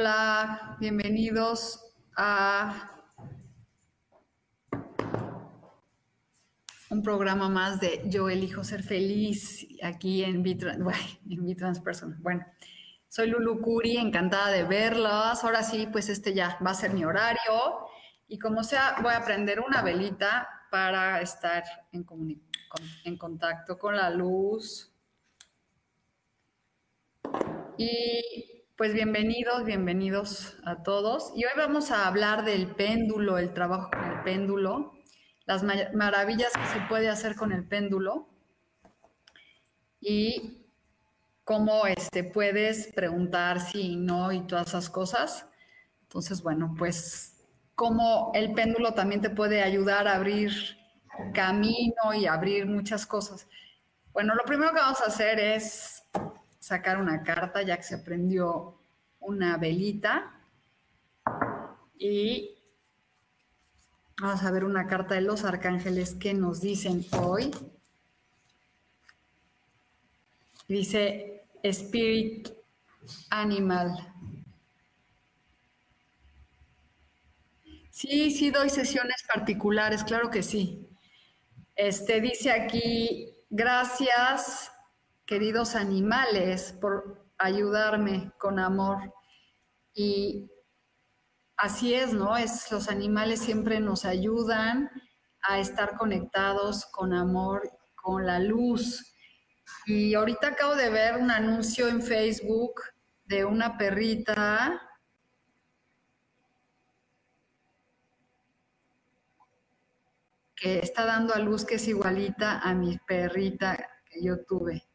Hola, bienvenidos a un programa más de Yo elijo ser feliz aquí en Vitrans, Person. Bueno, soy Lulu Curi, encantada de verlas. Ahora sí, pues este ya va a ser mi horario. Y como sea, voy a prender una velita para estar en, en contacto con la luz. Y pues bienvenidos, bienvenidos a todos. Y hoy vamos a hablar del péndulo, el trabajo con el péndulo, las maravillas que se puede hacer con el péndulo y cómo este, puedes preguntar si no y todas esas cosas. Entonces, bueno, pues cómo el péndulo también te puede ayudar a abrir camino y abrir muchas cosas. Bueno, lo primero que vamos a hacer es sacar una carta, ya que se prendió una velita. Y vamos a ver una carta de los arcángeles que nos dicen hoy. Dice Spirit Animal. Sí, sí doy sesiones particulares, claro que sí. Este dice aquí, gracias queridos animales, por ayudarme con amor. Y así es, ¿no? Es, los animales siempre nos ayudan a estar conectados con amor, con la luz. Y ahorita acabo de ver un anuncio en Facebook de una perrita que está dando a luz que es igualita a mi perrita que yo tuve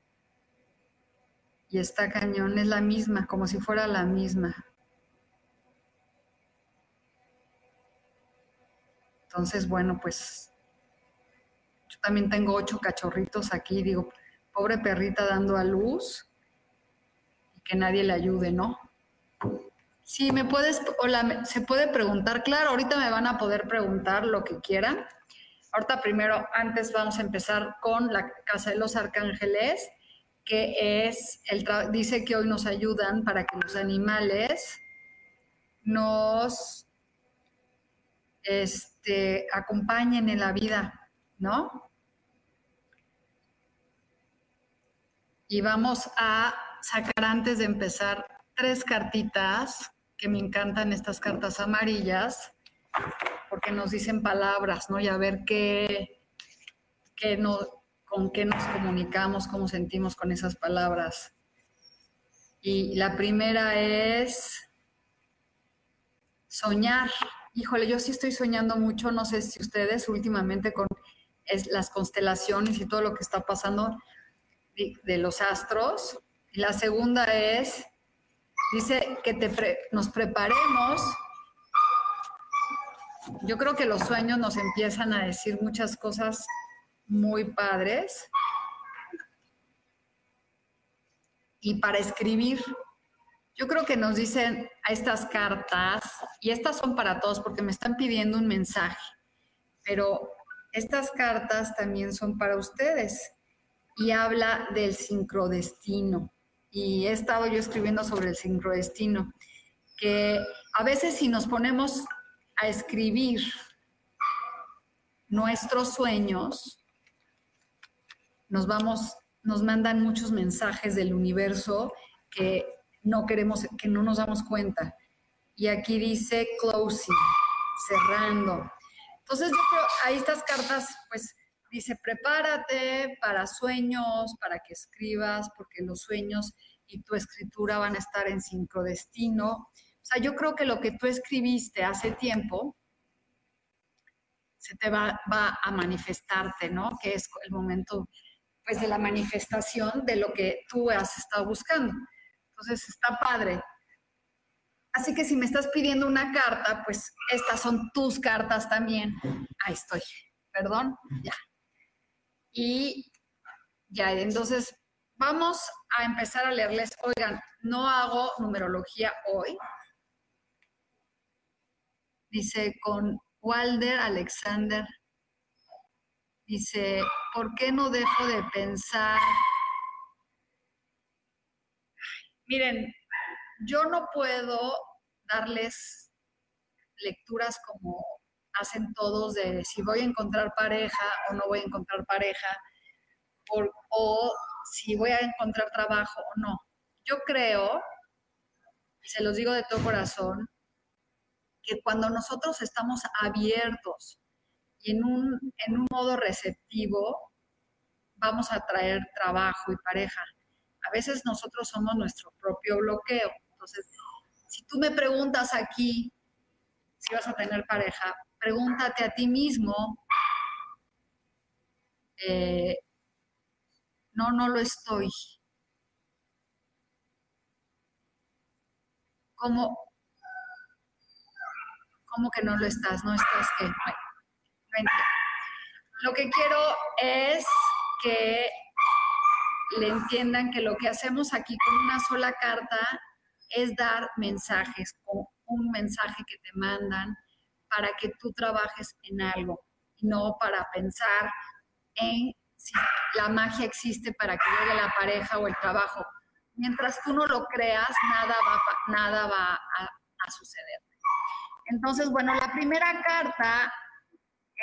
y esta cañón es la misma, como si fuera la misma. Entonces, bueno, pues yo también tengo ocho cachorritos aquí, digo, pobre perrita dando a luz y que nadie le ayude, ¿no? Sí, me puedes, hola, se puede preguntar, claro, ahorita me van a poder preguntar lo que quieran. Ahorita primero, antes vamos a empezar con la Casa de los Arcángeles que es, el dice que hoy nos ayudan para que los animales nos este, acompañen en la vida, ¿no? Y vamos a sacar antes de empezar tres cartitas, que me encantan estas cartas amarillas, porque nos dicen palabras, ¿no? Y a ver qué, qué, no, con qué nos comunicamos, cómo sentimos con esas palabras. Y la primera es soñar. Híjole, yo sí estoy soñando mucho, no sé si ustedes últimamente con las constelaciones y todo lo que está pasando de, los astros. Y la segunda es, dice que te nos preparemos. Yo creo que los sueños nos empiezan a decir muchas cosas muy padres. Y para escribir, yo creo que nos dicen a estas cartas, y estas son para todos porque me están pidiendo un mensaje, pero estas cartas también son para ustedes y habla del sincrodestino. Y he estado yo escribiendo sobre el sincrodestino, que a veces si nos ponemos a escribir nuestros sueños, nos vamos, nos mandan muchos mensajes del universo que no queremos, que no nos damos cuenta. y aquí dice closing, cerrando. Entonces yo creo, ahí estas cartas, pues dice, prepárate para sueños, para que escribas, porque los sueños y tu escritura van a estar en sincrodestino. O sea, yo creo que lo que tú escribiste hace tiempo se te va, va a manifestarte, ¿no? Que es el momento, pues, de la manifestación de lo que tú has estado buscando. Entonces, está padre. Así que si me estás pidiendo una carta, pues estas son tus cartas también. Ahí estoy. Perdón, ya. Y ya, entonces vamos a empezar a leerles. Oigan, no hago numerología hoy. Dice con Walder Alexander. Dice, ¿por qué no dejo de pensar? Miren, yo no puedo darles lecturas como hacen todos de si voy a encontrar pareja o no voy a encontrar pareja, o si voy a encontrar trabajo o no. Yo creo, y se los digo de todo corazón, que cuando nosotros estamos abiertos y en un, en un modo receptivo, vamos a traer trabajo y pareja. A veces nosotros somos nuestro propio bloqueo. Entonces, si tú me preguntas aquí si vas a tener pareja, pregúntate a ti mismo, eh, no, no lo estoy. ¿Cómo, ¿Cómo que no lo estás? ¿No estás qué? Lo que quiero es que le entiendan que lo que hacemos aquí con una sola carta es dar mensajes, un mensaje que te mandan para que tú trabajes en algo, no para pensar en si la magia existe para que llegue la pareja o el trabajo. Mientras tú no lo creas, nada va a, suceder. Entonces, bueno, la primera carta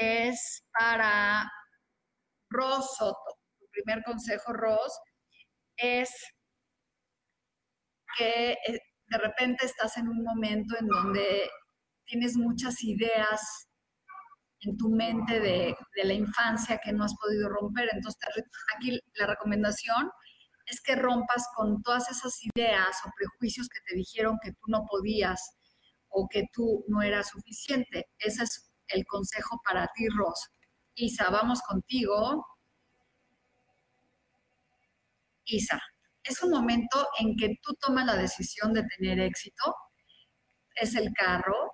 es para Ros Soto. Tu primer consejo, Ros, es que eh, de repente estás en un momento en donde tienes muchas ideas en tu mente de, la infancia que no has podido romper. Entonces, aquí la recomendación es que rompas con todas esas ideas o prejuicios que te dijeron que tú no podías o que tú no eras suficiente. Ese es el consejo para ti, Ros. Isa, vamos contigo. Isa, es un momento en que tú tomas la decisión de tener éxito. Es el carro.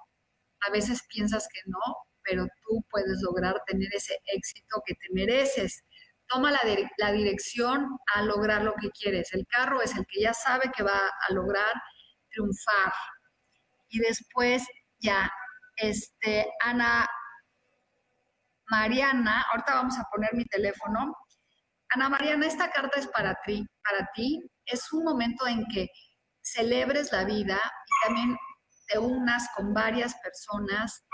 A veces piensas que no, pero tú puedes lograr tener ese éxito que te mereces. Toma la, la, dirección a lograr lo que quieres. El carro es el que ya sabe que va a lograr triunfar. Y después ya, este, Ana Mariana, ahorita vamos a poner mi teléfono. Ana Mariana, esta carta es para ti, para ti. Es un momento en que celebres la vida y también te unas con varias personas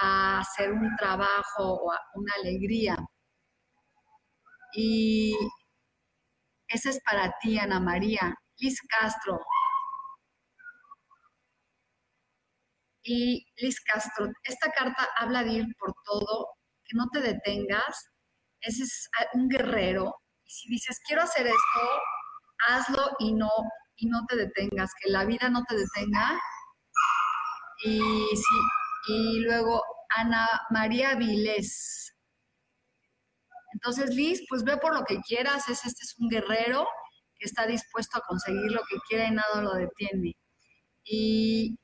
a hacer un trabajo o una alegría. Y ese es para ti, Ana María. Liz Castro. Y Liz Castro, esta carta habla de ir por todo, que no te detengas. Ese es un guerrero. Y si dices, quiero hacer esto, hazlo y no, y no te detengas, que la vida no te detenga. Y y luego Ana María Vilés. Entonces, Liz, pues ve por lo que quieras, es, este es un guerrero que está dispuesto a conseguir lo que quiera y nada lo detiene. Y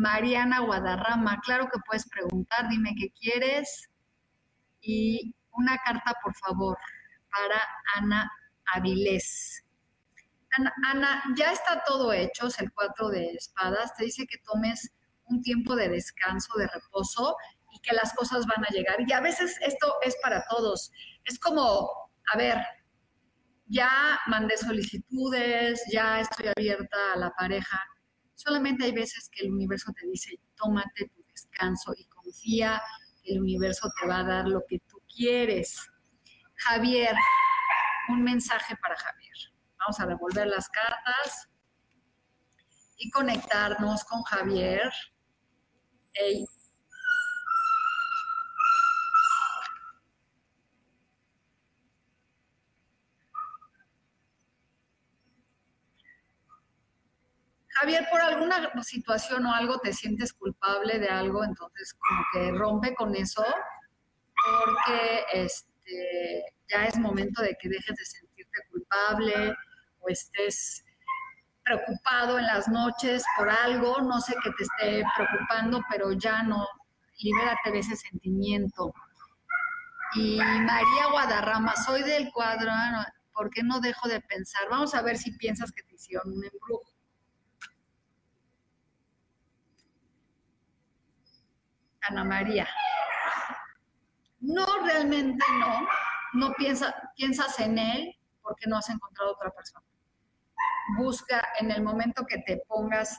Mariana Guadarrama, claro que puedes preguntar, dime qué quieres. Y una carta, por favor, para Ana Avilés. Ana, ya está todo hecho, es el cuatro de espadas. Te dice que tomes un tiempo de descanso, de reposo y que las cosas van a llegar. Y a veces esto es para todos. Es como, a ver, ya mandé solicitudes, ya estoy abierta a la pareja. Solamente hay veces que el universo te dice, tómate tu descanso y confía que el universo te va a dar lo que tú quieres. Javier, un mensaje para Javier. Vamos a revolver las cartas. y conectarnos con Javier. Javier, por alguna situación o algo te sientes culpable de algo, entonces como que rompe con eso, porque este, ya es momento de que dejes de sentirte culpable o estés preocupado en las noches por algo, no sé qué te esté preocupando, pero ya no, libérate de ese sentimiento. Y María Guadarrama, soy del cuadro, ¿por qué no dejo de pensar? Vamos a ver si piensas que te hicieron un embrujo. Ana María. No, realmente no. No piensa, piensas en él porque no has encontrado otra persona. Busca en el momento que te pongas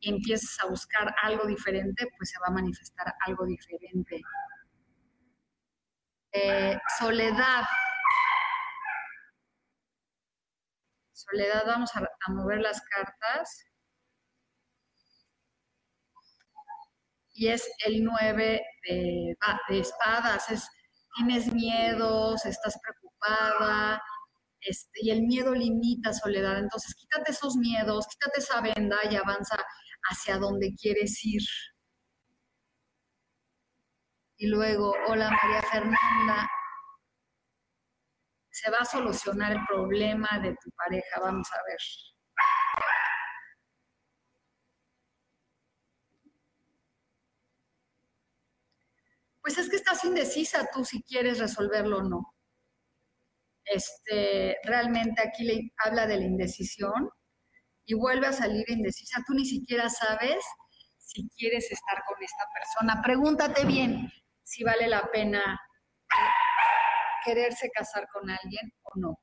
y empieces a buscar algo diferente, pues se va a manifestar algo diferente. Eh, soledad. Soledad, vamos a, a mover las cartas. Y es el 9 de, espadas, es, tienes miedos, estás preocupada, este, y el miedo limita soledad. Entonces, quítate esos miedos, quítate esa venda y avanza hacia donde quieres ir. Y luego, hola María Fernanda, se va a solucionar el problema de tu pareja, vamos a ver. Pues es que estás indecisa tú si quieres resolverlo o no. Este, realmente aquí le habla de la indecisión y vuelve a salir indecisa. Tú ni siquiera sabes si quieres estar con esta persona. Pregúntate bien si vale la pena quererse casar con alguien o no.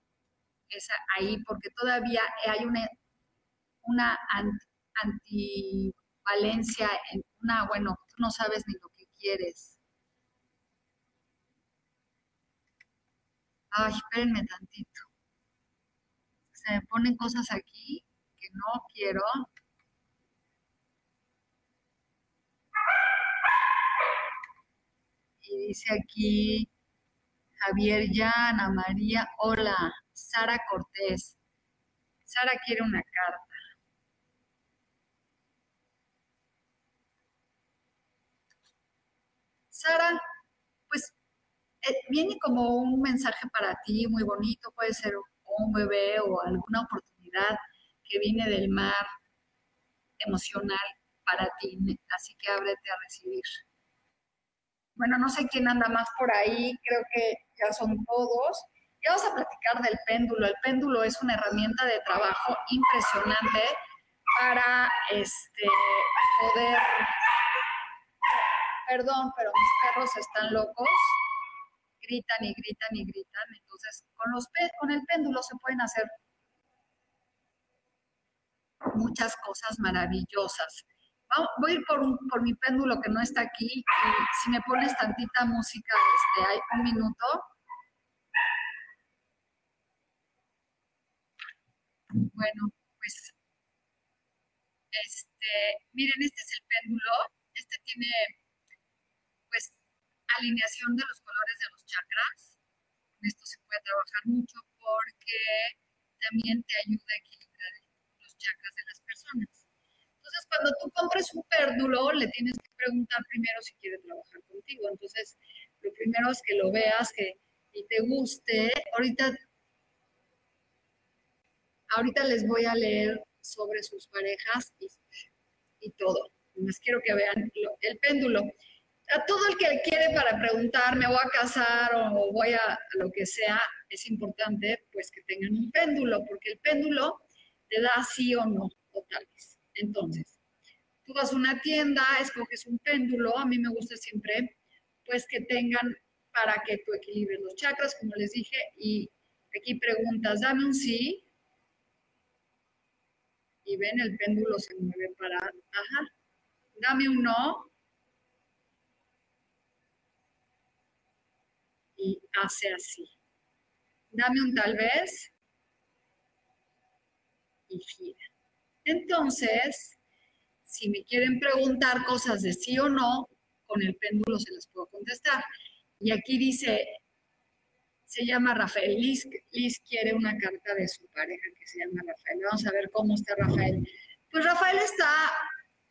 Es ahí porque todavía hay una, una antivalencia, una, bueno, tú no sabes ni lo que quieres Ay, espérenme tantito. Se me ponen cosas aquí que no quiero. Y dice aquí Javier ya, Ana María, hola, Sara Cortés. Sara quiere una carta. Sara, viene como un mensaje para ti muy bonito, puede ser un bebé o alguna oportunidad que viene del mar emocional para ti, así que ábrete a recibir. Bueno, no sé quién anda más por ahí, creo que ya son todos. Ya vamos a platicar del péndulo. El péndulo es una herramienta de trabajo impresionante para este, poder... Perdón, pero mis perros están locos gritan y gritan y gritan. Entonces, con, los, con el péndulo se pueden hacer muchas cosas maravillosas. Voy a ir por, por mi péndulo que no está aquí y si me pones tantita música, este, hay un minuto. Bueno, pues, este, miren, este es el péndulo. Este tiene alineación de los colores de los chakras. Con esto se puede trabajar mucho porque también te ayuda a equilibrar los chakras de las personas. Entonces, cuando tú compres un pérdulo, le tienes que preguntar primero si quiere trabajar contigo. Entonces, lo primero es que lo veas que, y te guste. Ahorita, ahorita les voy a leer sobre sus parejas y, y todo. Les quiero que vean el péndulo a todo el que quiere para preguntar, me voy a casar o voy a, lo que sea, es importante pues que tengan un péndulo, porque el péndulo te da sí o no, o tal vez. Entonces, tú vas a una tienda, escoges un péndulo, a mí me gusta siempre pues que tengan para que tú equilibres los chakras, como les dije, y aquí preguntas, dame un sí, y ven, el péndulo se mueve para, ajá, dame un no, y hace así. Dame un tal vez y gira. Entonces, si me quieren preguntar cosas de sí o no, con el péndulo se las puedo contestar. Y aquí dice, se llama Rafael. Liz, Liz, quiere una carta de su pareja que se llama Rafael. Vamos a ver cómo está Rafael. Pues Rafael está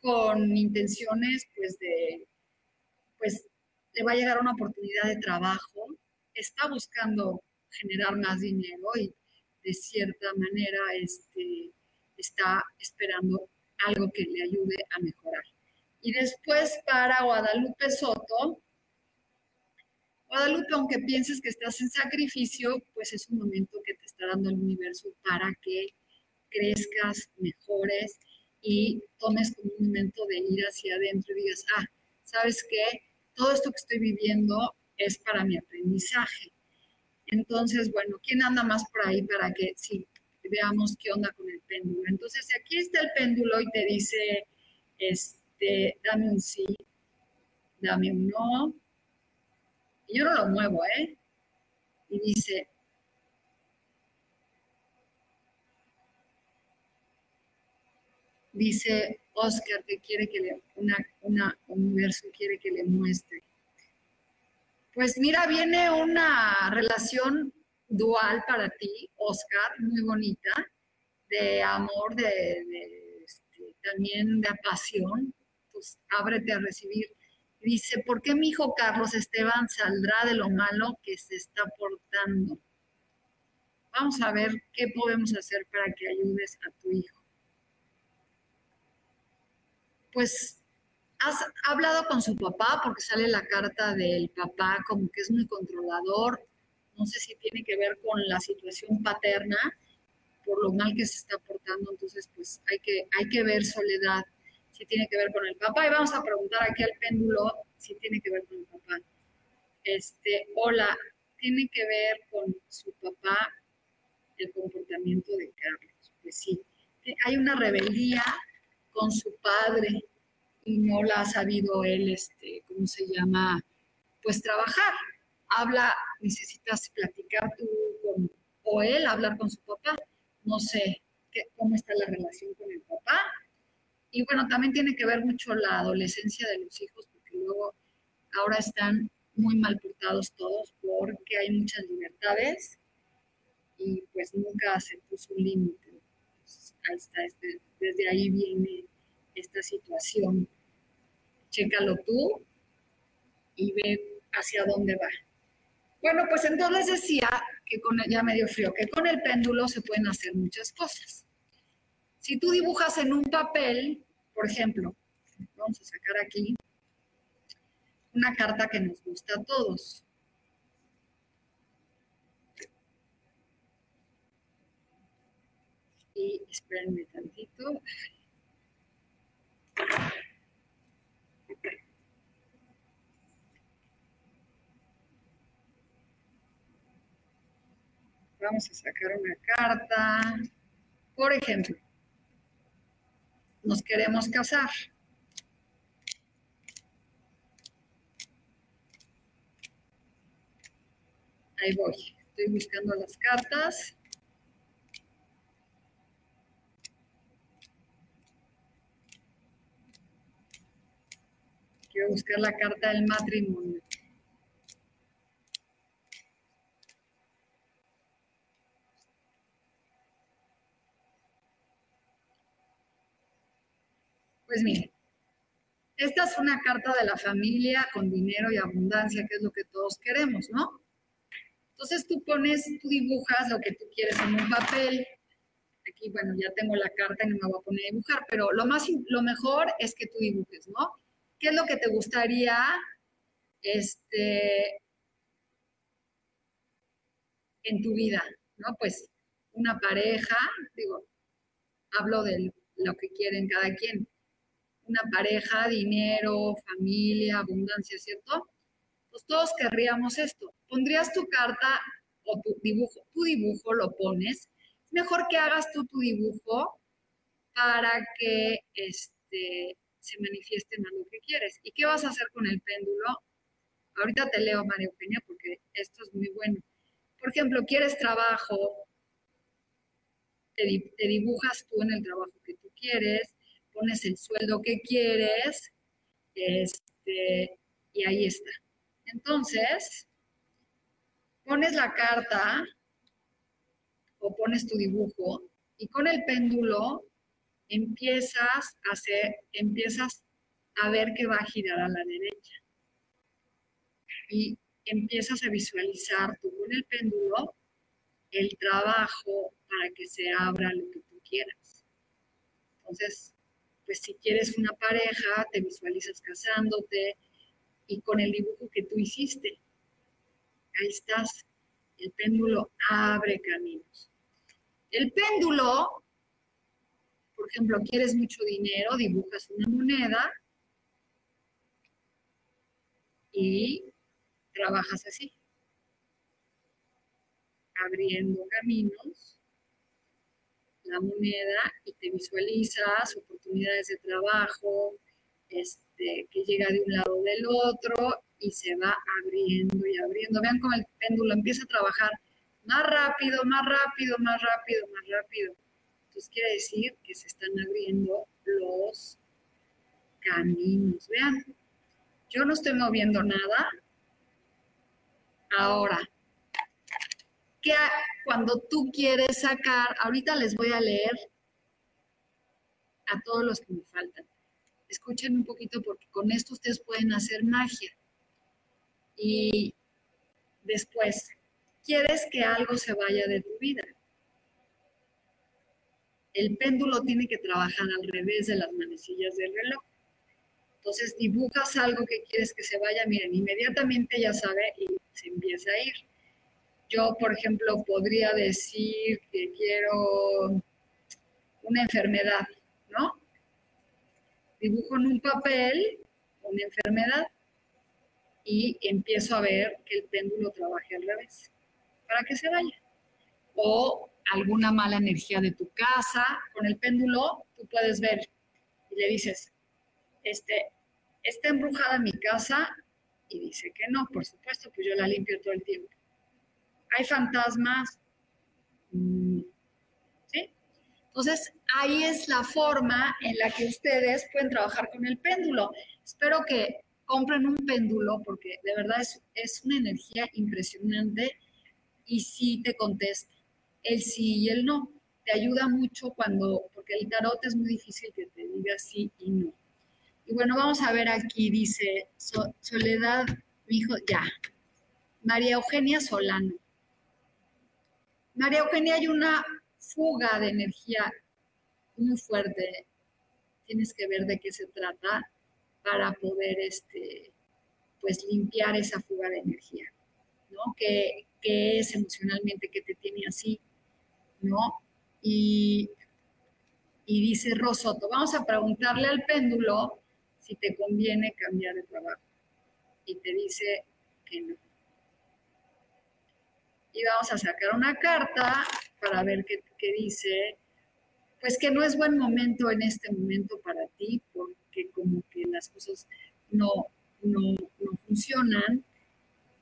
con intenciones, pues, de, pues, le va a llegar una oportunidad de trabajo, está buscando generar más dinero y de cierta manera este, está esperando algo que le ayude a mejorar. Y después para Guadalupe Soto, Guadalupe, aunque pienses que estás en sacrificio, pues es un momento que te está dando el universo para que crezcas, mejores y tomes como un momento de ir hacia adentro y digas, ah, ¿sabes qué? Todo esto que estoy viviendo es para mi aprendizaje. Entonces, bueno, ¿quién anda más por ahí para que sí, veamos qué onda con el péndulo? Entonces, aquí está el péndulo y te dice, este, dame un sí, dame un no. Y yo no lo muevo, ¿eh? Y dice, dice Oscar que quiere que le, una, una universo quiere que le muestre. Pues mira, viene una relación dual para ti, Oscar, muy bonita, de amor, de, este, también de pasión. Pues ábrete a recibir. Dice, ¿por qué mi hijo Carlos Esteban saldrá de lo malo que se está portando? Vamos a ver qué podemos hacer para que ayudes a tu hijo pues has hablado con su papá porque sale la carta del papá como que es muy controlador. No sé si tiene que ver con la situación paterna, por lo mal que se está portando. Entonces, pues hay que, hay que ver soledad si tiene que ver con el papá. Y vamos a preguntar aquí al péndulo si tiene que ver con el papá. Este, hola, tiene que ver con su papá el comportamiento de Carlos. Pues sí, hay una rebeldía con su padre y no la ha sabido él, este, ¿cómo se llama? Pues trabajar. Habla, necesitas platicar tú con, o él hablar con su papá. No sé cómo está la relación con el papá. Y bueno, también tiene que ver mucho la adolescencia de los hijos, porque luego ahora están muy mal portados todos porque hay muchas libertades y pues nunca se puso un límite. Este, desde ahí viene esta situación. Chécalo tú y ve hacia dónde va. Bueno, pues entonces decía que con ya medio frío, que con el péndulo se pueden hacer muchas cosas. Si tú dibujas en un papel, por ejemplo, vamos a sacar aquí una carta que nos gusta a todos. Y espérenme tantito. Vamos a sacar una carta. Por ejemplo, nos queremos casar. Ahí voy. Estoy buscando las cartas. Quiero buscar la carta del matrimonio. Pues miren, esta es una carta de la familia con dinero y abundancia, que es lo que todos queremos, ¿no? Entonces tú pones, tú dibujas lo que tú quieres en un papel. Aquí, bueno, ya tengo la carta y no me voy a poner a dibujar, pero lo, más, lo mejor es que tú dibujes, ¿no? ¿Qué es lo que te gustaría este, en tu vida? ¿No? Pues una pareja, digo, hablo de lo que quieren cada quien. Una pareja, dinero, familia, abundancia, ¿cierto? Pues todos querríamos esto. Pondrías tu carta o tu dibujo, tu dibujo lo pones. mejor que hagas tú tu dibujo para que este, se manifieste más lo que quieres. ¿Y qué vas a hacer con el péndulo? Ahorita te leo, María Eugenia, porque esto es muy bueno. Por ejemplo, quieres trabajo, te, dibujas tú en el trabajo que tú quieres, pones el sueldo que quieres, este, y ahí está. Entonces, pones la carta o pones tu dibujo y con el péndulo empiezas a hacer, empiezas a ver que va a girar a la derecha. Y empiezas a visualizar tú con el péndulo el trabajo para que se abra lo que tú quieras. Entonces, pues si quieres una pareja, te visualizas casándote y con el dibujo que tú hiciste. Ahí estás. El péndulo abre caminos. El péndulo, por ejemplo, quieres mucho dinero, dibujas una moneda y trabajas así, abriendo caminos, la moneda y te visualizas oportunidades de trabajo, este, que llega de un lado del otro y se va abriendo y abriendo. Vean cómo el péndulo empieza a trabajar más rápido, más rápido, más rápido, más rápido. Entonces quiere decir que se están abriendo los caminos. Vean, yo no estoy moviendo nada. Ahora, que cuando tú quieres sacar, ahorita les voy a leer a todos los que me faltan. Escuchen un poquito porque con esto ustedes pueden hacer magia. Y después, quieres que algo se vaya de tu vida. El péndulo tiene que trabajar al revés de las manecillas del reloj. Entonces dibujas algo que quieres que se vaya, miren, inmediatamente ya sabe y se empieza a ir. Yo, por ejemplo, podría decir que quiero una enfermedad, ¿no? Dibujo en un papel una enfermedad y empiezo a ver que el péndulo trabaje al revés para que se vaya. O alguna mala energía de tu casa, con el péndulo tú puedes ver y le dices, este, está embrujada mi casa y dice que no, por supuesto, pues yo la limpio todo el tiempo. Hay fantasmas, mm, ¿sí? Entonces, ahí es la forma en la que ustedes pueden trabajar con el péndulo. Espero que compren un péndulo porque de verdad es, es una energía impresionante y sí te contesta. El sí y el no. Te ayuda mucho cuando, porque el tarot es muy difícil que te diga sí y no. Y bueno, vamos a ver aquí, dice Soledad, mi hijo, ya. María Eugenia Solano. María Eugenia, hay una fuga de energía muy fuerte. Tienes que ver de qué se trata para poder, este, pues, limpiar esa fuga de energía, ¿no? Que, qué es emocionalmente que te tiene así, ¿no? Y, y dice Rosoto, vamos a preguntarle al péndulo si te conviene cambiar de trabajo. Y te dice que no. Y vamos a sacar una carta para ver qué, qué dice. Pues que no es buen momento en este momento para ti, porque como que las cosas no, no, no funcionan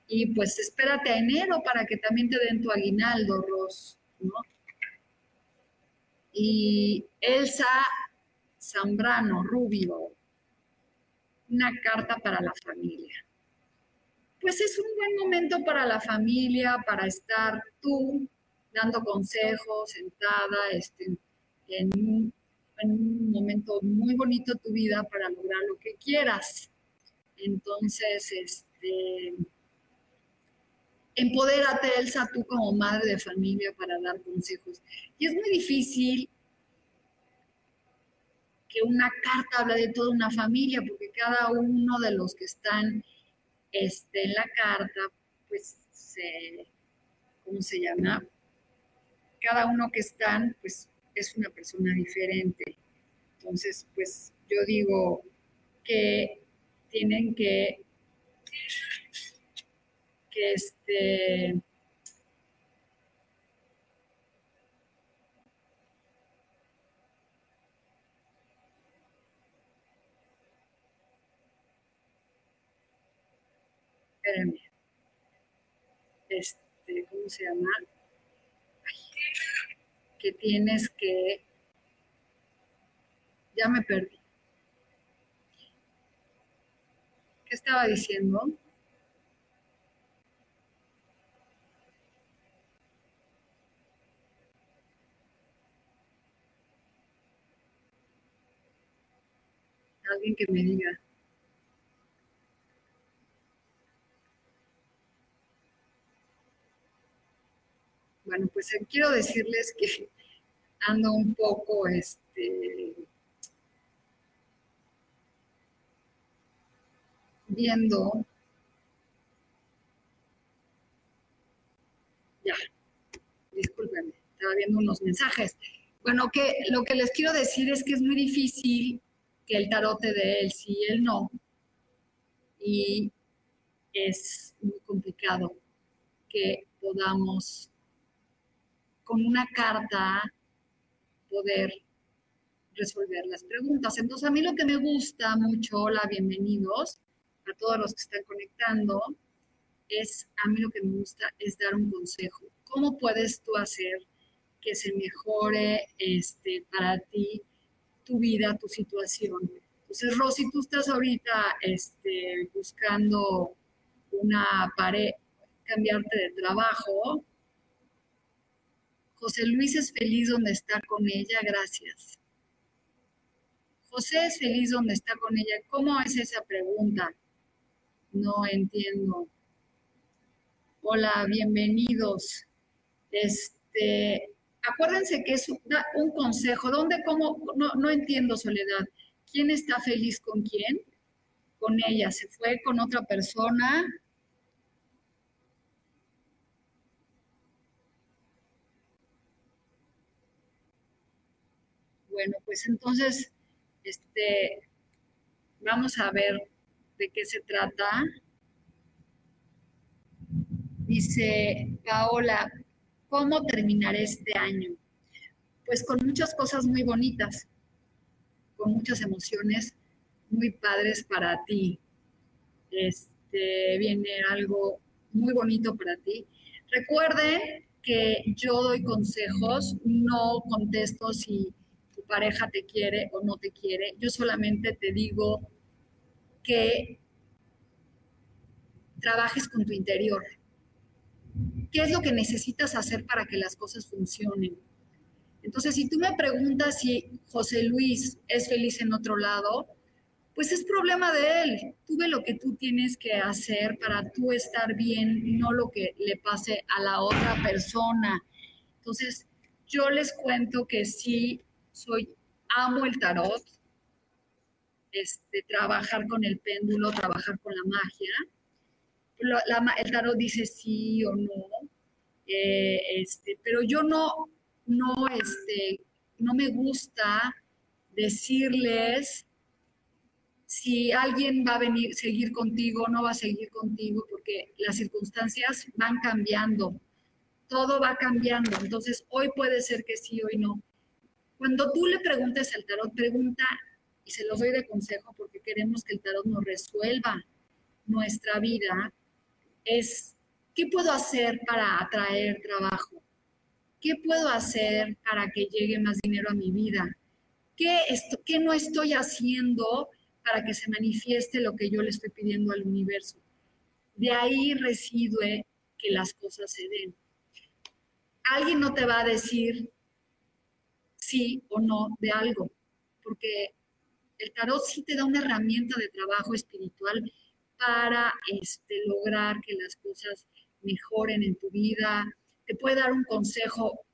y pues espérate a enero para que también te den tu aguinaldo, Ros, ¿no? Y Elsa Zambrano, Rubio, una carta para la familia. Pues es un buen momento para la familia, para estar tú dando consejos, sentada, este, en, un, en un momento muy bonito tu vida para lograr lo que quieras. Entonces, este, empodérate, Elsa, tú como madre de familia para dar consejos. Y es muy difícil que una carta hable de toda una familia, porque cada uno de los que están este, en la carta, pues, ¿cómo se llama? Cada uno que están, pues, es una persona diferente. Entonces, pues, yo digo que tienen que que este... Este, ¿cómo se llama? que tienes que ya me perdí. ¿Qué estaba diciendo? Alguien que me diga. Bueno, pues eh, quiero decirles que ando un poco, este, viendo, ya, discúlpenme, estaba viendo unos mensajes. Bueno, que lo que les quiero decir es que es muy difícil que el tarot te dé el sí y el no. Y es muy complicado que podamos con una carta poder resolver las preguntas. Entonces, a mí lo que me gusta mucho, hola, bienvenidos a todos los que están conectando, es, a mí lo que me gusta es dar un consejo. ¿Cómo puedes tú hacer que se mejore este, para ti tu vida, tu situación? Entonces, Rosy, tú estás ahorita este, buscando una pared, cambiarte de trabajo, José Luis es feliz donde está con ella, gracias. José es feliz donde está con ella. ¿Cómo es esa pregunta? No entiendo. Hola, bienvenidos. Este, acuérdense que es un, consejo. ¿Dónde, cómo? No, no entiendo, Soledad. ¿Quién está feliz con quién? Con ella. ¿Se fue con otra persona? Bueno, pues entonces, este, vamos a ver de qué se trata. Dice Paola, ¿cómo terminaré este año? Pues con muchas cosas muy bonitas, con muchas emociones muy padres para ti. Este, viene algo muy bonito para ti. Recuerden que yo doy consejos, no contesto si pareja te quiere o no te quiere. Yo solamente te digo que trabajes con tu interior. ¿Qué es lo que necesitas hacer para que las cosas funcionen? Entonces, si tú me preguntas si José Luis es feliz en otro lado, pues es problema de él. Tú ve lo que tú tienes que hacer para tú estar bien, no lo que le pase a la otra persona. Entonces, yo les cuento que sí soy, amo el tarot, este, trabajar con el péndulo, trabajar con la magia. el tarot dice sí o no, eh, este, pero yo no, no, este, no me gusta decirles si alguien va a venir, seguir contigo o no va a seguir contigo, porque las circunstancias van cambiando, todo va cambiando. Entonces, hoy puede ser que sí, hoy no. Cuando tú le preguntes al tarot, pregunta, y se los doy de consejo porque queremos que el tarot nos resuelva nuestra vida, es, ¿qué puedo hacer para atraer trabajo? ¿Qué puedo hacer para que llegue más dinero a mi vida? ¿Qué, esto, ¿Qué no estoy haciendo para que se manifieste lo que yo le estoy pidiendo al universo? De ahí reside que las cosas se den. Alguien no te va a decir, sí o no de algo, porque el tarot sí te da una herramienta de trabajo espiritual para este, lograr que las cosas mejoren en tu vida, te puede dar un consejo,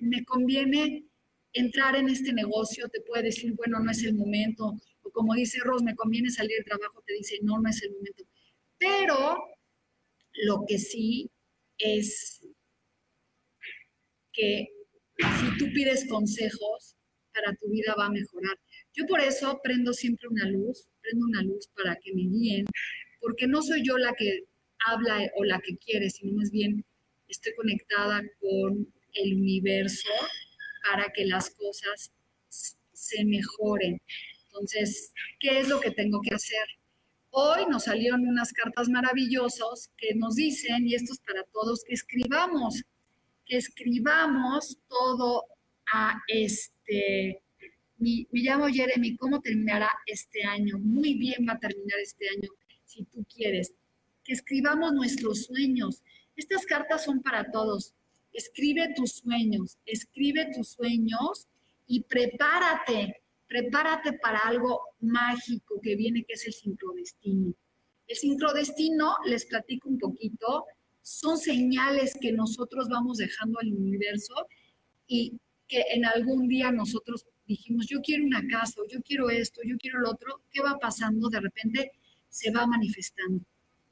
me conviene entrar en este negocio, te puede decir, bueno, no es el momento, o como dice Ros, me conviene salir del trabajo, te dice, no, no es el momento. Pero lo que sí es que si tú pides consejos, para tu vida va a mejorar. Yo por eso prendo siempre una luz, prendo una luz para que me guíen, porque no soy yo la que habla o la que quiere, sino más bien estoy conectada con el universo para que las cosas se mejoren. Entonces, ¿qué es lo que tengo que hacer? Hoy nos salieron unas cartas maravillosas que nos dicen, y esto es para todos, que escribamos que escribamos todo a este me llamo Jeremy, ¿cómo terminará este año? Muy bien va a terminar este año, si tú quieres. Que escribamos nuestros sueños. Estas cartas son para todos. Escribe tus sueños, escribe tus sueños y prepárate, prepárate para algo mágico que viene, que es el sincrodestino. El sincrodestino, les platico un poquito, son señales que nosotros vamos dejando al universo y que en algún día nosotros dijimos, yo quiero una casa, yo quiero esto, yo quiero lo otro, ¿qué va pasando? De repente se va manifestando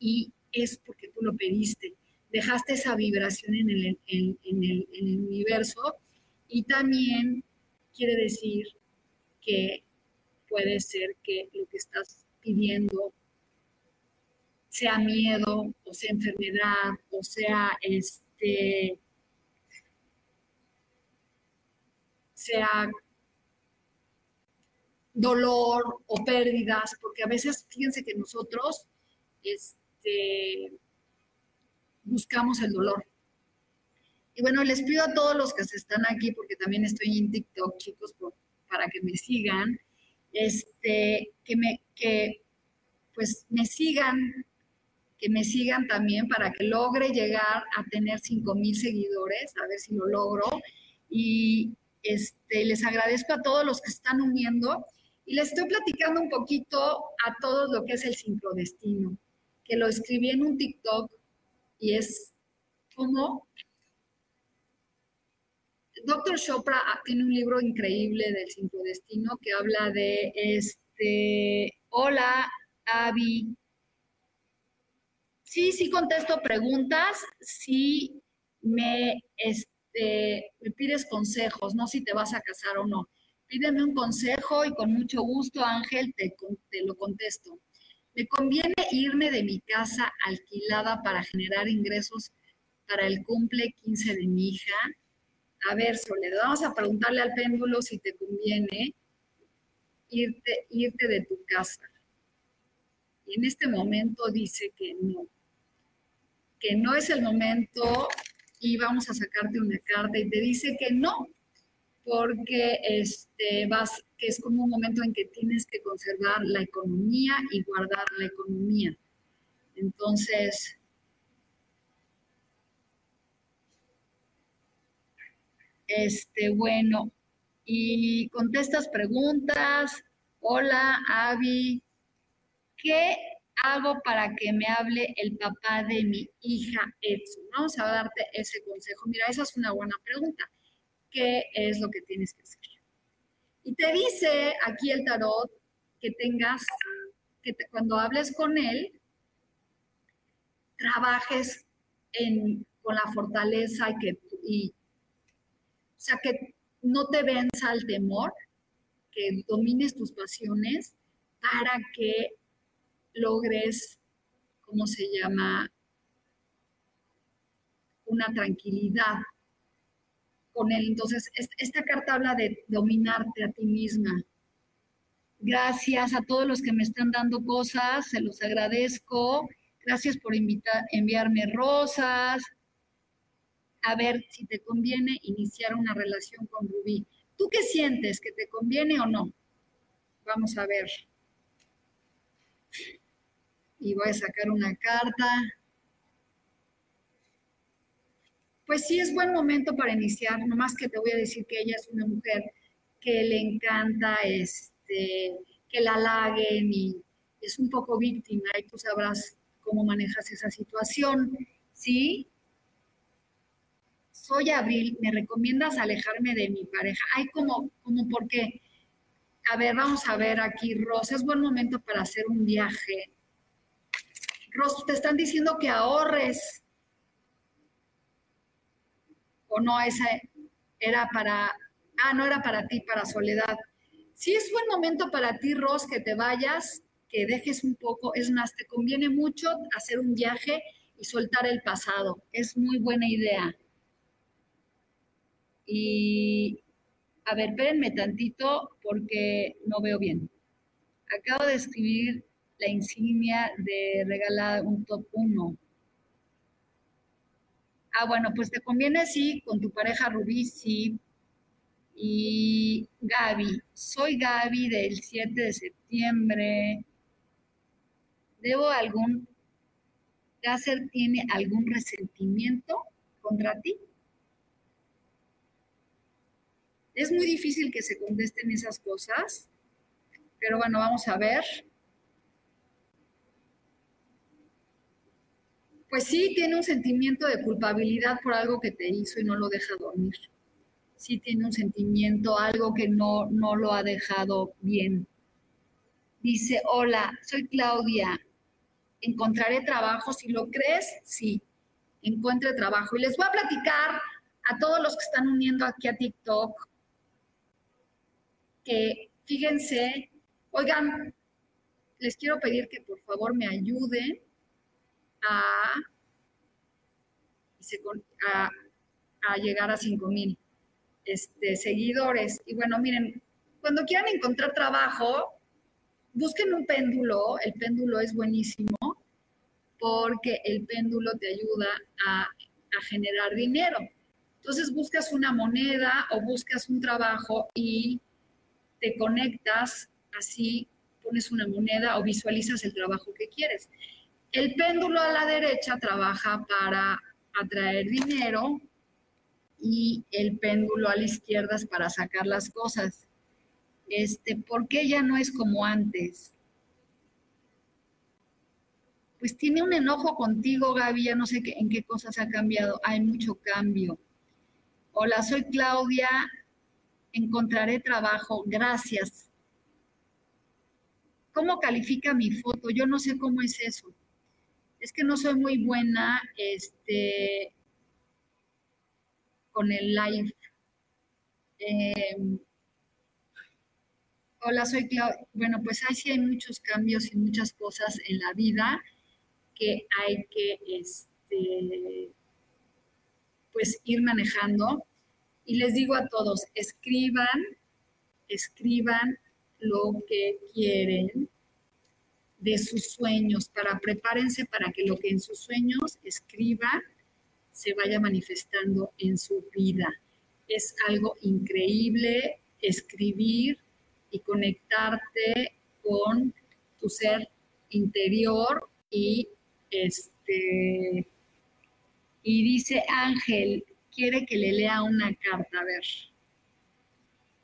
y es porque tú lo pediste, dejaste esa vibración en el, universo y también quiere decir que puede ser que lo que estás pidiendo sea miedo o sea enfermedad o sea este sea dolor o pérdidas, porque a veces fíjense que nosotros este, buscamos el dolor. Y bueno, les pido a todos los que se están aquí, porque también estoy en TikTok, chicos, para que me sigan, este, que me, que pues me sigan, que me sigan también para que logre llegar a tener 5 mil seguidores, a ver si lo logro. Y este, les agradezco a todos los que están uniendo y les estoy platicando un poquito a todos lo que es el sincrodestino, que lo escribí en un TikTok y es como... Doctor Chopra tiene un libro increíble del sincrodestino que habla de este, hola, Abby. Sí, sí contesto preguntas, sí me, este, me pides consejos, no si te vas a casar o no. Pídeme un consejo y con mucho gusto, Ángel, te, te lo contesto. ¿Me conviene irme de mi casa alquilada para generar ingresos para el cumple 15 de mi hija? A ver, Soledad, vamos a preguntarle al péndulo si te conviene irte, irte de tu casa. Y en este momento dice que no, que no es el momento y vamos a sacarte una carta y te dice que no, porque este, vas, que es como un momento en que tienes que conservar la economía y guardar la economía. Entonces, este, bueno, y contestas preguntas. Hola, Avi. ¿Qué hago para que me hable el papá de mi hija Edson? Vamos a darte ese consejo. Mira, esa es una buena pregunta qué es lo que tienes que hacer. Y te dice aquí el tarot que tengas, que cuando hables con él, trabajes con la fortaleza y que, y, o sea, que no te venza el temor, que domines tus pasiones para que logres, ¿cómo se llama? Una tranquilidad con él. Entonces, esta carta habla de dominarte a ti misma. Gracias a todos los que me están dando cosas, se los agradezco. Gracias por invitar, enviarme rosas. A ver si te conviene iniciar una relación con Rubí. ¿Tú qué sientes? ¿Que te conviene o no? Vamos a ver. Y voy a sacar una carta. Pues sí es buen momento para iniciar, nomás que te voy a decir que ella es una mujer que le encanta este, que la halaguen y es un poco víctima y tú sabrás cómo manejas esa situación, ¿sí? Soy Abril, ¿me recomiendas alejarme de mi pareja? Ay, como, como por? A ver, vamos a ver aquí, Rosa, es buen momento para hacer un viaje. Rosa, te están diciendo que ahorres, o no, esa era para, ah, no era para ti, para Soledad. Sí es buen momento para ti, Ros, que te vayas, que dejes un poco, es más, te conviene mucho hacer un viaje y soltar el pasado, es muy buena idea. Y, a ver, espérenme tantito porque no veo bien. Acabo de escribir la insignia de regalar un top 1. Ah, bueno, pues te conviene sí, con tu pareja Rubí, sí. Y Gaby, soy Gaby del 7 de septiembre. ¿Debo algún, Gasser tiene algún resentimiento contra ti? Es muy difícil que se contesten esas cosas, pero bueno, vamos a ver. Pues sí, tiene un sentimiento de culpabilidad por algo que te hizo y no lo deja dormir sí tiene un sentimiento, algo que no, no lo ha dejado bien. Dice, hola, soy Claudia, encontraré trabajo, si lo crees, sí, encuentre trabajo. Y les voy a platicar a todos los que están uniendo aquí a TikTok, que fíjense, oigan, les quiero pedir que por favor me ayuden a, a, llegar a 5 mil este, seguidores. Y bueno, miren, cuando quieran encontrar trabajo, busquen un péndulo. El péndulo es buenísimo porque el péndulo te ayuda a generar dinero. Entonces buscas una moneda o buscas un trabajo y te conectas así, pones una moneda o visualizas el trabajo que quieres. El péndulo a la derecha trabaja para atraer dinero y el péndulo a la izquierda es para sacar las cosas. Este, ¿Por qué ya no es como antes? Pues tiene un enojo contigo, Gaby, ya no sé qué, en qué cosas ha cambiado. Hay mucho cambio. Hola, soy Claudia. Encontraré trabajo. Gracias. ¿Cómo califica mi foto? Yo no sé cómo es eso. Es que no soy muy buena este, con el live. Em, hola, soy Claudia. Bueno, pues ahí sí hay muchos cambios y muchas cosas en la vida que hay que este, pues ir manejando. Y les digo a todos, escriban, escriban lo que quieren de sus sueños, para prepárense para que lo que en sus sueños escriban se vaya manifestando en su vida. Es algo increíble escribir y conectarte con tu ser interior y este y dice Ángel, quiere que le lea una carta, a ver.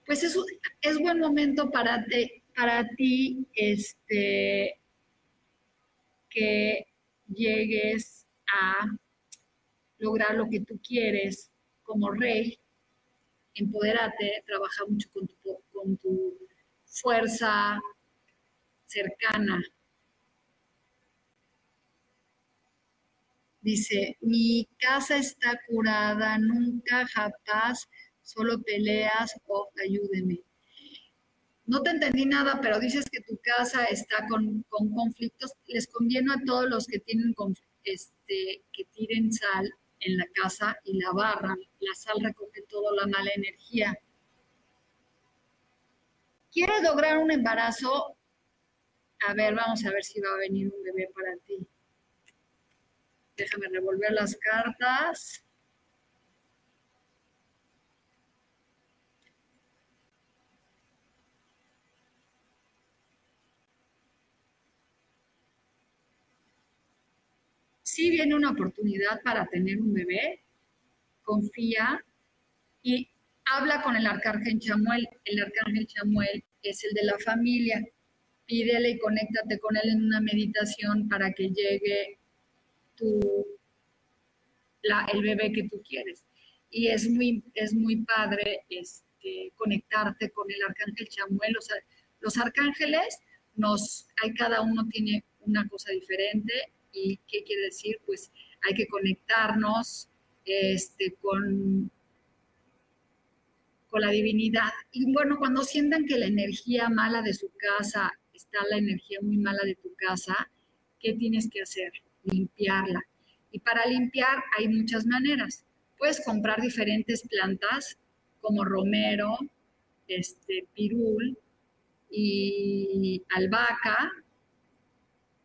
Pues es, es buen momento para, para ti este, llegues a lograr lo que tú quieres como rey, empodérate, trabaja mucho con tu, con tu fuerza cercana. Dice, mi casa está curada, nunca, jamás, solo peleas o ayúdeme. No te entendí nada, pero dices que tu casa está con, conflictos. Les conviene a todos los que tienen este, que tiren sal en la casa y la barra, La sal recoge toda la mala energía. ¿Quieres lograr un embarazo? A ver, vamos a ver si va a venir un bebé para ti. Déjame revolver las cartas. Si viene una oportunidad para tener un bebé, confía y habla con el arcángel Chamuel. El arcángel Chamuel es el de la familia. Pídele y conéctate con él en una meditación para que llegue tu, el bebé que tú quieres. Y es muy, es muy padre este, conectarte con el arcángel Chamuel. O sea, los arcángeles nos, hay cada uno tiene una cosa diferente ¿Y qué quiere decir? Pues hay que conectarnos este, con, con la divinidad. Y bueno, cuando sientan que la energía mala de su casa, está la energía muy mala de tu casa, ¿qué tienes que hacer? Limpiarla. Y para limpiar hay muchas maneras. Puedes comprar diferentes plantas como romero, este, pirul y albahaca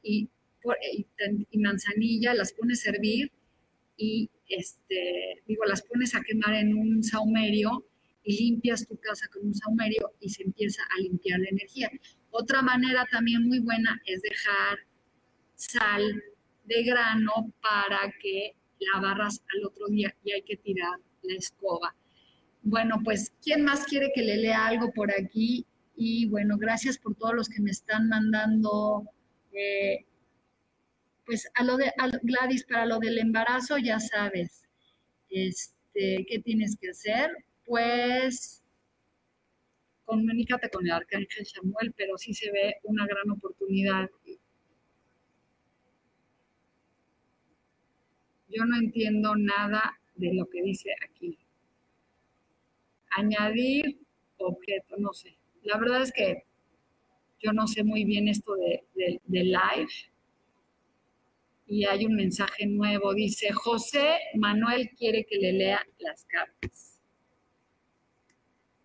y y, manzanilla, las pones a hervir y, este, digo, las pones a quemar en un saumerio y limpias tu casa con un saumerio y se empieza a limpiar la energía. Otra manera también muy buena es dejar sal de grano para que la barras al otro día y hay que tirar la escoba. Bueno, pues, ¿quién más quiere que le lea algo por aquí? Y bueno, gracias por todos los que me están mandando. Eh, pues a lo de Gladys, para lo del embarazo, ya sabes, este, ¿qué tienes que hacer? Pues comunícate con el arcángel Samuel, pero sí se ve una gran oportunidad. Yo no entiendo nada de lo que dice aquí. Añadir objeto, no sé. La verdad es que yo no sé muy bien esto de, de live. Y hay un mensaje nuevo. Dice, José Manuel quiere que le lea las cartas.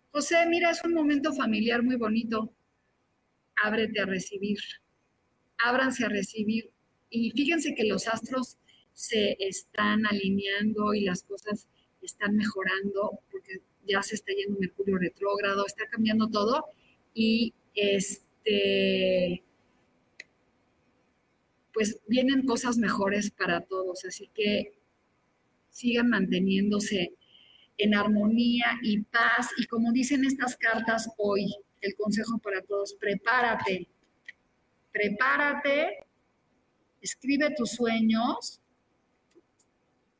José, mira, es un momento familiar muy bonito. Ábrete a recibir. Ábranse a recibir. Y fíjense que los astros se están alineando y las cosas están mejorando porque ya se está yendo Mercurio retrógrado, está cambiando todo y este pues vienen cosas mejores para todos, así que sigan manteniéndose en armonía y paz. Y como dicen estas cartas hoy, el consejo para todos, prepárate, prepárate, escribe tus sueños,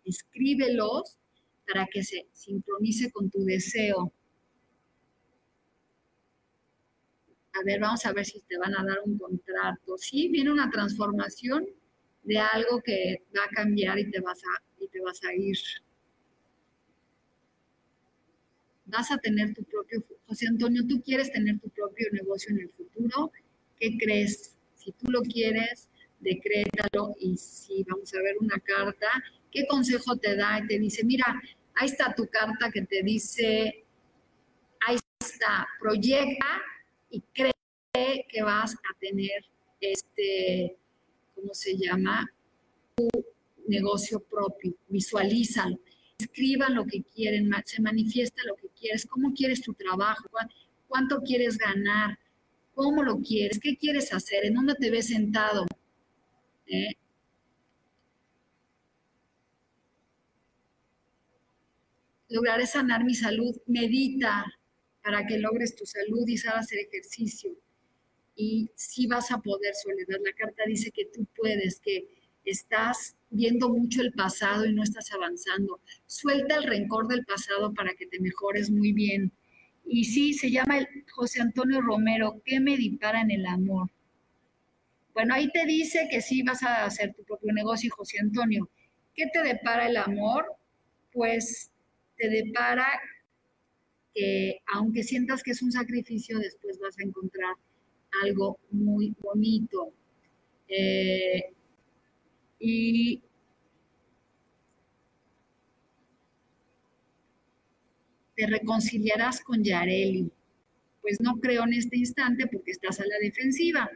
escríbelos para que se sincronice con tu deseo. A ver, vamos a ver si te van a dar un contrato. Sí, viene una transformación de algo que va a cambiar y te vas a, y te vas a ir vas a tener tu propio, José Antonio, tú quieres tener tu propio negocio en el futuro, ¿qué crees? Si tú lo quieres, decrétalo y si vamos a ver una carta, ¿qué consejo te da? Y te dice, mira, ahí está tu carta que te dice, ahí está, proyecta y cree que vas a tener este, ¿cómo se llama? Tu negocio propio, visualízalo. Escriban lo que quieren, se manifiesta lo que quieres, cómo quieres tu trabajo, cuánto quieres ganar, cómo lo quieres, qué quieres hacer, en dónde te ves sentado. ¿Eh? Lograré sanar mi salud, medita para que logres tu salud y sabes hacer ejercicio. Y si vas a poder, Soledad. La carta dice que tú puedes, que estás viendo mucho el pasado y no estás avanzando. Suelta el rencor del pasado para que te mejores muy bien. Y sí, se llama José Antonio Romero, ¿qué me dipara en el amor? Bueno, ahí te dice que sí vas a hacer tu propio negocio, José Antonio. ¿Qué te depara el amor? Pues te depara que aunque sientas que es un sacrificio, después vas a encontrar algo muy bonito. Eh, y te reconciliarás con Yareli. Pues no creo en este instante porque estás a la defensiva.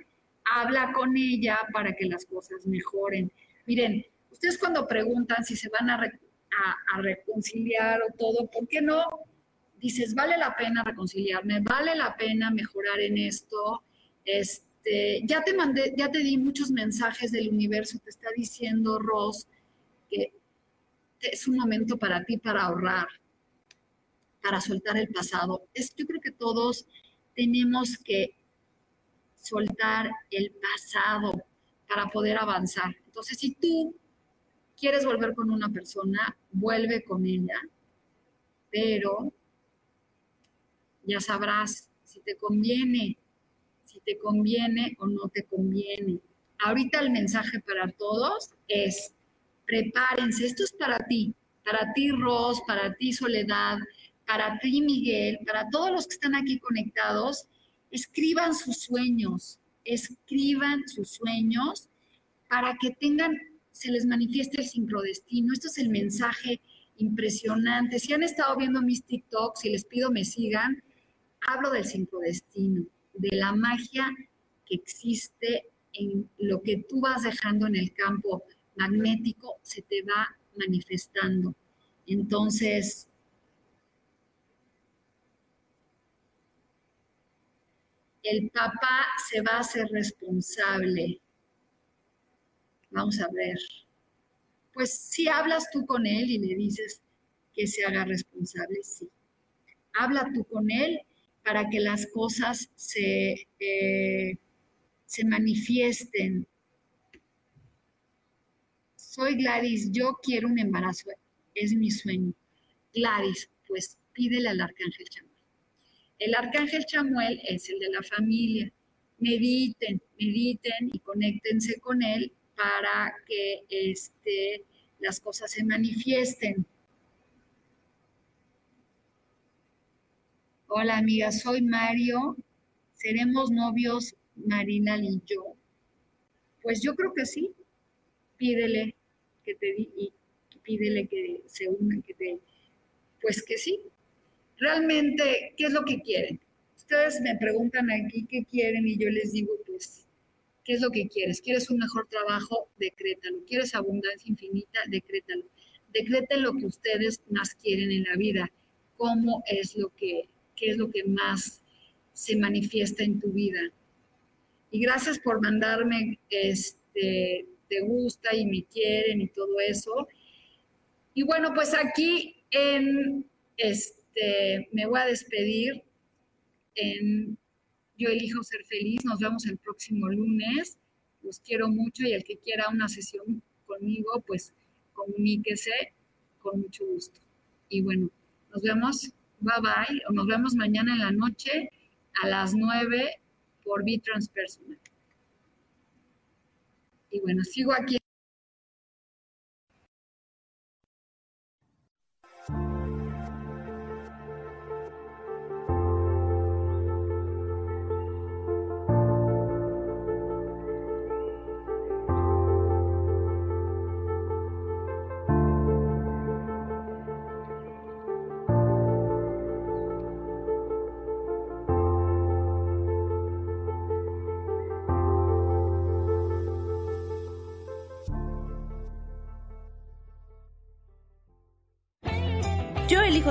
Habla con ella para que las cosas mejoren. Miren, ustedes cuando preguntan si se van a, a, reconciliar o todo, ¿por qué no? Dices, vale la pena reconciliarme, vale la pena mejorar en esto. Este, ya te mandé, ya te di muchos mensajes del universo, te está diciendo Ross que es un momento para ti para ahorrar, para soltar el pasado. Es, yo creo que todos tenemos que soltar el pasado para poder avanzar. Entonces, si tú quieres volver con una persona, vuelve con ella, pero ya sabrás si te conviene si te conviene o no te conviene. Ahorita el mensaje para todos es, prepárense, esto es para ti, para ti Ros, para ti Soledad, para ti Miguel, para todos los que están aquí conectados, escriban sus sueños, escriban sus sueños para que tengan, se les manifieste el sincrodestino. Esto es el mensaje impresionante. Si han estado viendo mis TikToks y les pido me sigan, Hablo del sincrodestino, de la magia que existe en lo que tú vas dejando en el campo magnético, se te va manifestando. Entonces, el papá se va a hacer responsable. Vamos a ver. Pues si hablas tú con él y le dices que se haga responsable, sí. Habla tú con él para que las cosas se, eh, se manifiesten. Soy Gladys, yo quiero un embarazo, es mi sueño. Gladys, pues pídele al arcángel Chamuel. El arcángel Chamuel es el de la familia. Mediten, mediten y conéctense con él para que este, las cosas se manifiesten. Hola amiga, soy Mario. ¿Seremos novios Marina y yo? Pues yo creo que sí. Pídele que te y pídele que se unan, que te, pues que sí. Realmente, ¿qué es lo que quieren? Ustedes me preguntan aquí qué quieren y yo les digo, pues, ¿qué es lo que quieres? ¿Quieres un mejor trabajo? Decrétalo. ¿Quieres abundancia infinita? Decrétalo. Decreten lo que ustedes más quieren en la vida. ¿Cómo es lo que qué es lo que más se manifiesta en tu vida. Y gracias por mandarme, este, te gusta y me quieren y todo eso. Y bueno, pues aquí este, me voy a despedir en Yo elijo ser feliz. Nos vemos el próximo lunes. Los quiero mucho y el que quiera una sesión conmigo, pues comuníquese con mucho gusto. Y bueno, nos vemos Bye bye. O nos vemos mañana en la noche a las 9 por B-Transpersonal. Y bueno, sigo aquí.